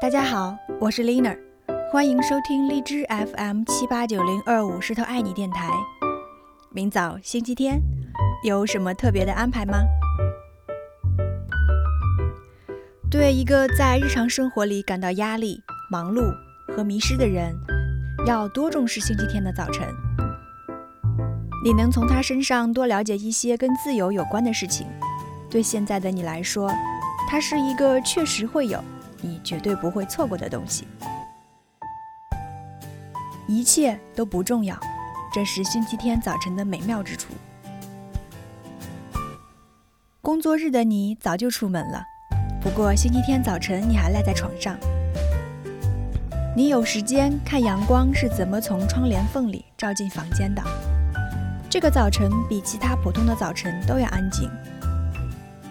大家好，我是 Lina，欢迎收听荔枝 FM 七八九零二五石头爱你电台。明早星期天，有什么特别的安排吗？对一个在日常生活里感到压力、忙碌和迷失的人，要多重视星期天的早晨。你能从他身上多了解一些跟自由有关的事情，对现在的你来说，它是一个确实会有。你绝对不会错过的东西，一切都不重要，这是星期天早晨的美妙之处。工作日的你早就出门了，不过星期天早晨你还赖在床上。你有时间看阳光是怎么从窗帘缝里照进房间的。这个早晨比其他普通的早晨都要安静。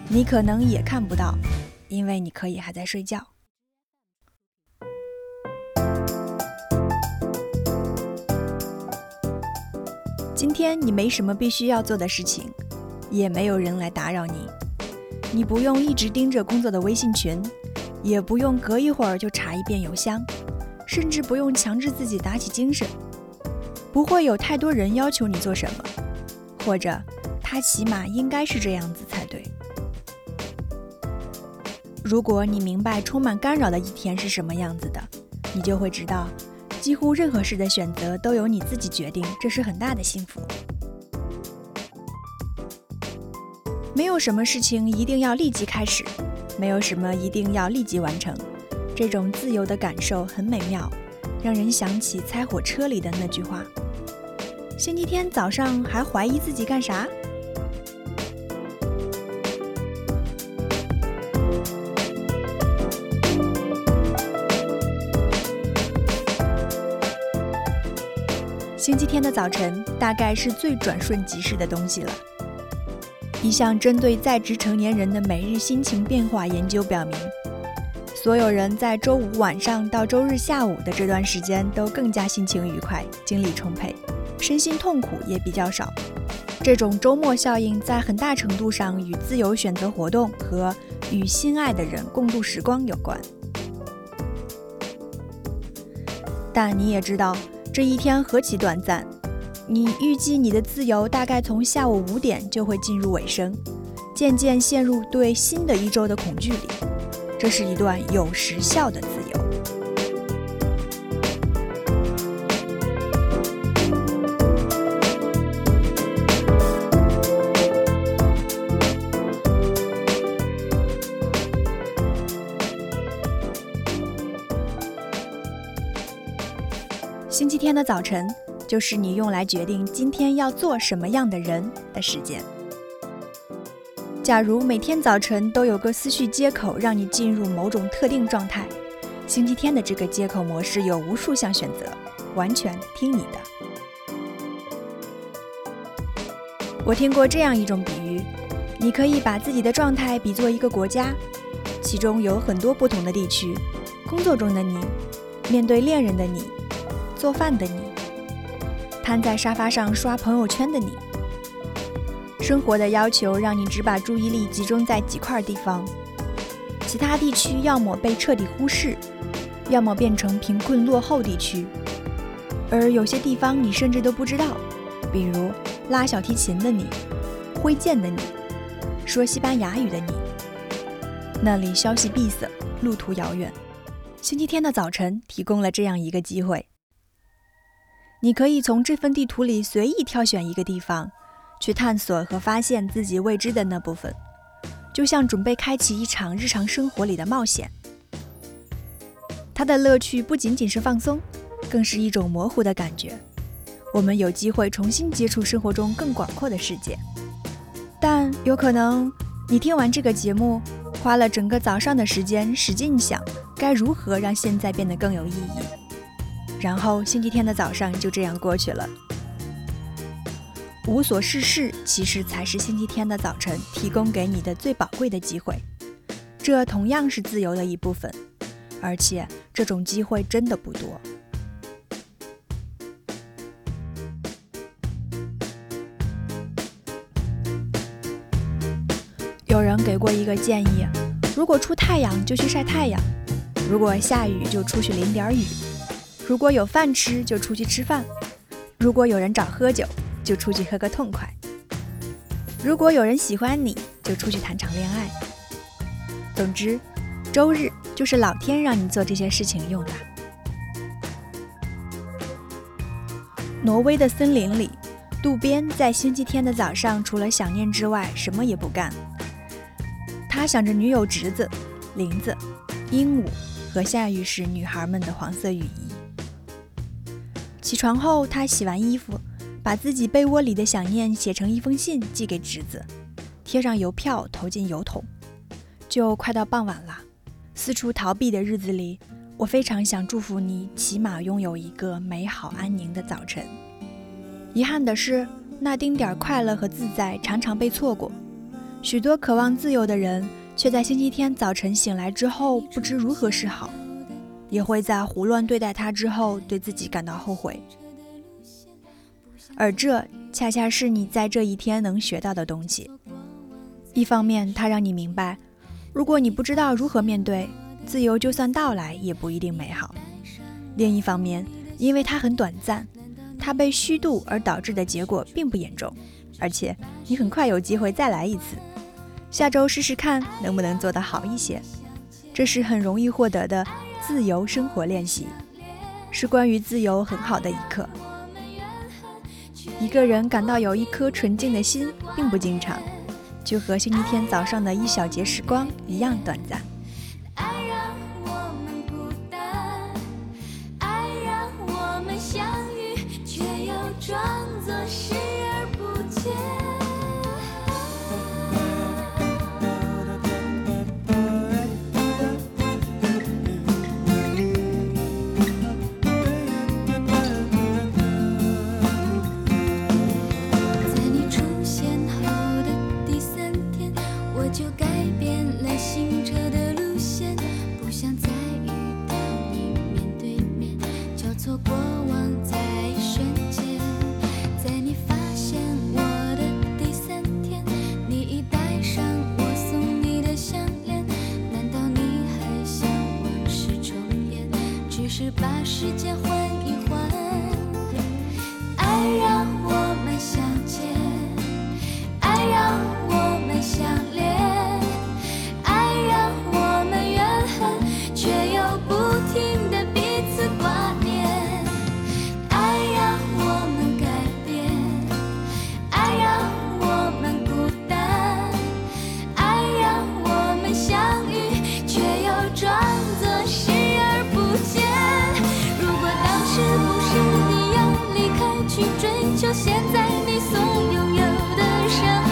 你可能也看不到，因为你可以还在睡觉。今天你没什么必须要做的事情，也没有人来打扰你。你不用一直盯着工作的微信群，也不用隔一会儿就查一遍邮箱，甚至不用强制自己打起精神。不会有太多人要求你做什么，或者他起码应该是这样子才对。如果你明白充满干扰的一天是什么样子的，你就会知道。几乎任何事的选择都由你自己决定，这是很大的幸福。没有什么事情一定要立即开始，没有什么一定要立即完成。这种自由的感受很美妙，让人想起《猜火车》里的那句话：“星期天早上还怀疑自己干啥？”星期天的早晨大概是最转瞬即逝的东西了。一项针对在职成年人的每日心情变化研究表明，所有人在周五晚上到周日下午的这段时间都更加心情愉快、精力充沛，身心痛苦也比较少。这种周末效应在很大程度上与自由选择活动和与心爱的人共度时光有关。但你也知道。这一天何其短暂！你预计你的自由大概从下午五点就会进入尾声，渐渐陷入对新的一周的恐惧里。这是一段有时效的。天的早晨，就是你用来决定今天要做什么样的人的时间。假如每天早晨都有个思绪接口让你进入某种特定状态，星期天的这个接口模式有无数项选择，完全听你的。我听过这样一种比喻：你可以把自己的状态比作一个国家，其中有很多不同的地区。工作中的你，面对恋人的你。做饭的你，瘫在沙发上刷朋友圈的你，生活的要求让你只把注意力集中在几块地方，其他地区要么被彻底忽视，要么变成贫困落后地区，而有些地方你甚至都不知道，比如拉小提琴的你，挥剑的你，说西班牙语的你，那里消息闭塞，路途遥远。星期天的早晨提供了这样一个机会。你可以从这份地图里随意挑选一个地方，去探索和发现自己未知的那部分，就像准备开启一场日常生活里的冒险。它的乐趣不仅仅是放松，更是一种模糊的感觉。我们有机会重新接触生活中更广阔的世界。但有可能你听完这个节目，花了整个早上的时间使劲想该如何让现在变得更有意义。然后星期天的早上就这样过去了，无所事事其实才是星期天的早晨提供给你的最宝贵的机会。这同样是自由的一部分，而且这种机会真的不多。有人给过一个建议：如果出太阳就去晒太阳。如果下雨就出去淋点雨；如果有饭吃就出去吃饭；如果有人找喝酒就出去喝个痛快；如果有人喜欢你就出去谈场恋爱。总之，周日就是老天让你做这些事情用的。挪威的森林里，渡边在星期天的早上除了想念之外，什么也不干。他想着女友侄子、林子、鹦鹉和下雨时女孩们的黄色雨衣。起床后，他洗完衣服，把自己被窝里的想念写成一封信寄给侄子，贴上邮票，投进邮筒。就快到傍晚了，四处逃避的日子里。我非常想祝福你，起码拥有一个美好安宁的早晨。遗憾的是，那丁点儿快乐和自在常常被错过。许多渴望自由的人，却在星期天早晨醒来之后不知如何是好，也会在胡乱对待他之后，对自己感到后悔。而这恰恰是你在这一天能学到的东西。一方面，它让你明白，如果你不知道如何面对。自由就算到来，也不一定美好。另一方面，因为它很短暂，它被虚度而导致的结果并不严重，而且你很快有机会再来一次。下周试试看能不能做得好一些。这是很容易获得的自由生活练习，是关于自由很好的一课。一个人感到有一颗纯净的心并不经常，就和星期天早上的一小节时光一样短暂。于是，把时间换一换，爱让我。你所拥有的伤